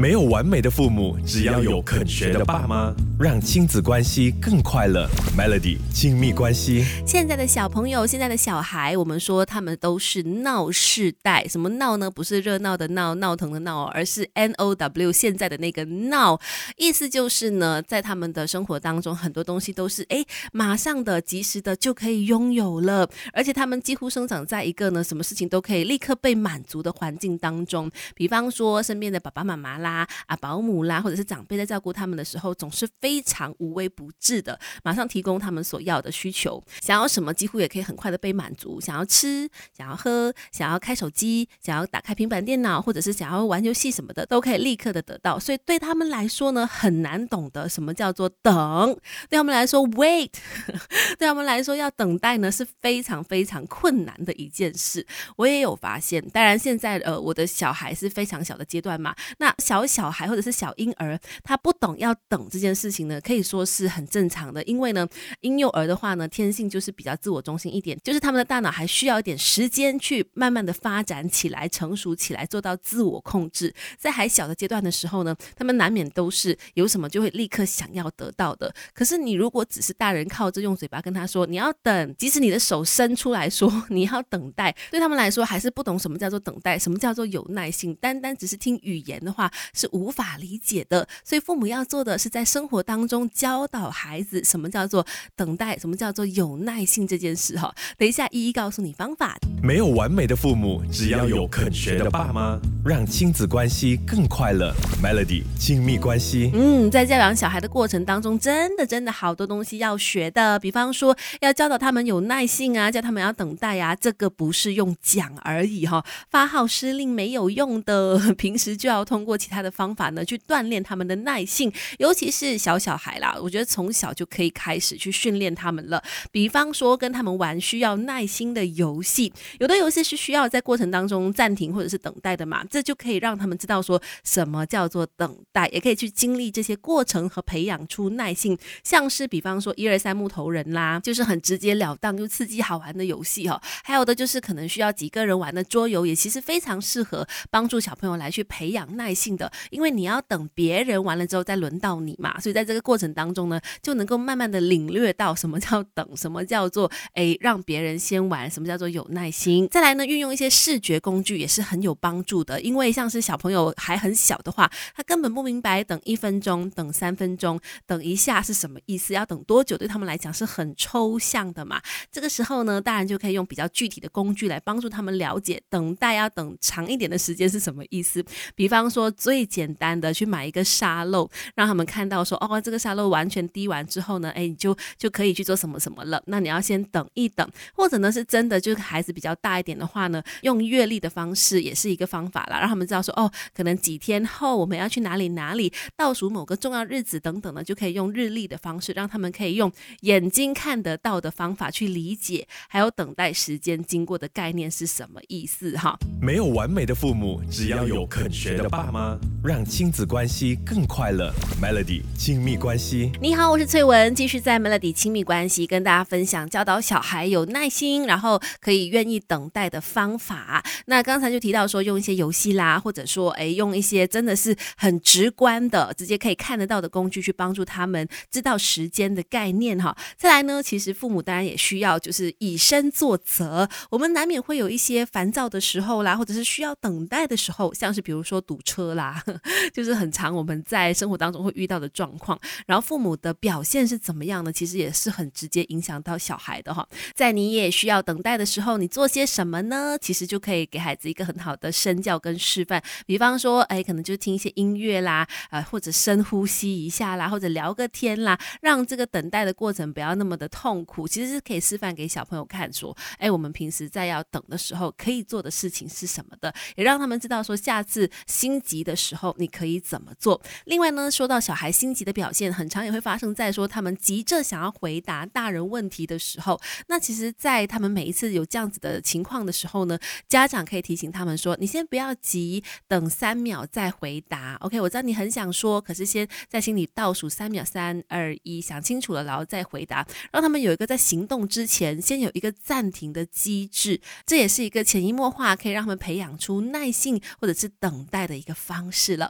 没有完美的父母，只要有肯学的爸妈，让亲子关系更快乐。Melody 亲密关系，现在的小朋友，现在的小孩，我们说他们都是闹世代。什么闹呢？不是热闹的闹，闹腾的闹，而是 N O W 现在的那个闹，意思就是呢，在他们的生活当中，很多东西都是哎，马上的、及时的就可以拥有了，而且他们几乎生长在一个呢，什么事情都可以立刻被满足的环境当中。比方说，身边的爸爸妈妈。啦啊，保姆啦，或者是长辈在照顾他们的时候，总是非常无微不至的，马上提供他们所要的需求，想要什么几乎也可以很快的被满足。想要吃，想要喝，想要开手机，想要打开平板电脑，或者是想要玩游戏什么的，都可以立刻的得到。所以对他们来说呢，很难懂得什么叫做等。对他们来说，wait，对他们来说要等待呢是非常非常困难的一件事。我也有发现，当然现在呃我的小孩是非常小的阶段嘛，那。小小孩或者是小婴儿，他不懂要等这件事情呢，可以说是很正常的。因为呢，婴幼儿的话呢，天性就是比较自我中心一点，就是他们的大脑还需要一点时间去慢慢的发展起来、成熟起来，做到自我控制。在还小的阶段的时候呢，他们难免都是有什么就会立刻想要得到的。可是你如果只是大人靠着用嘴巴跟他说你要等，即使你的手伸出来说 你要等待，对他们来说还是不懂什么叫做等待，什么叫做有耐性。单单只是听语言的话。是无法理解的，所以父母要做的是在生活当中教导孩子什么叫做等待，什么叫做有耐性这件事哈。等一下一一告诉你方法。没有完美的父母，只要有肯学的爸妈，让亲子关系更快乐。Melody 亲密关系。嗯，在教养小孩的过程当中，真的真的好多东西要学的，比方说要教导他们有耐性啊，教他们要等待啊，这个不是用讲而已哈，发号施令没有用的，平时就要通过其他的方法呢，去锻炼他们的耐性，尤其是小小孩啦，我觉得从小就可以开始去训练他们了。比方说，跟他们玩需要耐心的游戏，有的游戏是需要在过程当中暂停或者是等待的嘛，这就可以让他们知道说什么叫做等待，也可以去经历这些过程和培养出耐性。像是比方说一二三木头人啦，就是很直截了当又刺激好玩的游戏哈。还有的就是可能需要几个人玩的桌游，也其实非常适合帮助小朋友来去培养耐性。的，因为你要等别人完了之后再轮到你嘛，所以在这个过程当中呢，就能够慢慢的领略到什么叫等，什么叫做诶让别人先玩，什么叫做有耐心。再来呢，运用一些视觉工具也是很有帮助的，因为像是小朋友还很小的话，他根本不明白等一分钟、等三分钟、等一下是什么意思，要等多久，对他们来讲是很抽象的嘛。这个时候呢，大人就可以用比较具体的工具来帮助他们了解等待要等长一点的时间是什么意思，比方说。最简单的去买一个沙漏，让他们看到说哦，这个沙漏完全滴完之后呢，哎，你就就可以去做什么什么了。那你要先等一等，或者呢是真的，就是孩子比较大一点的话呢，用阅历的方式也是一个方法啦，让他们知道说哦，可能几天后我们要去哪里哪里，倒数某个重要日子等等呢，就可以用日历的方式，让他们可以用眼睛看得到的方法去理解，还有等待时间经过的概念是什么意思哈。没有完美的父母，只要有肯学的爸妈。让亲子关系更快乐，Melody 亲密关系。你好，我是翠文，继续在 Melody 亲密关系跟大家分享教导小孩有耐心，然后可以愿意等待的方法。那刚才就提到说，用一些游戏啦，或者说，哎，用一些真的是很直观的、直接可以看得到的工具去帮助他们知道时间的概念哈。再来呢，其实父母当然也需要就是以身作则。我们难免会有一些烦躁的时候啦，或者是需要等待的时候，像是比如说堵车啦。就是很长，我们在生活当中会遇到的状况，然后父母的表现是怎么样呢？其实也是很直接影响到小孩的哈。在你也需要等待的时候，你做些什么呢？其实就可以给孩子一个很好的身教跟示范。比方说，哎，可能就听一些音乐啦，啊，或者深呼吸一下啦，或者聊个天啦，让这个等待的过程不要那么的痛苦。其实是可以示范给小朋友看，说，哎，我们平时在要等的时候可以做的事情是什么的，也让他们知道说，下次心急的时候。你可以怎么做？另外呢，说到小孩心急的表现，很常也会发生在说他们急着想要回答大人问题的时候。那其实，在他们每一次有这样子的情况的时候呢，家长可以提醒他们说：“你先不要急，等三秒再回答。” OK，我知道你很想说，可是先在心里倒数三秒，三二一，想清楚了，然后再回答，让他们有一个在行动之前先有一个暂停的机制。这也是一个潜移默化，可以让他们培养出耐性或者是等待的一个方是了。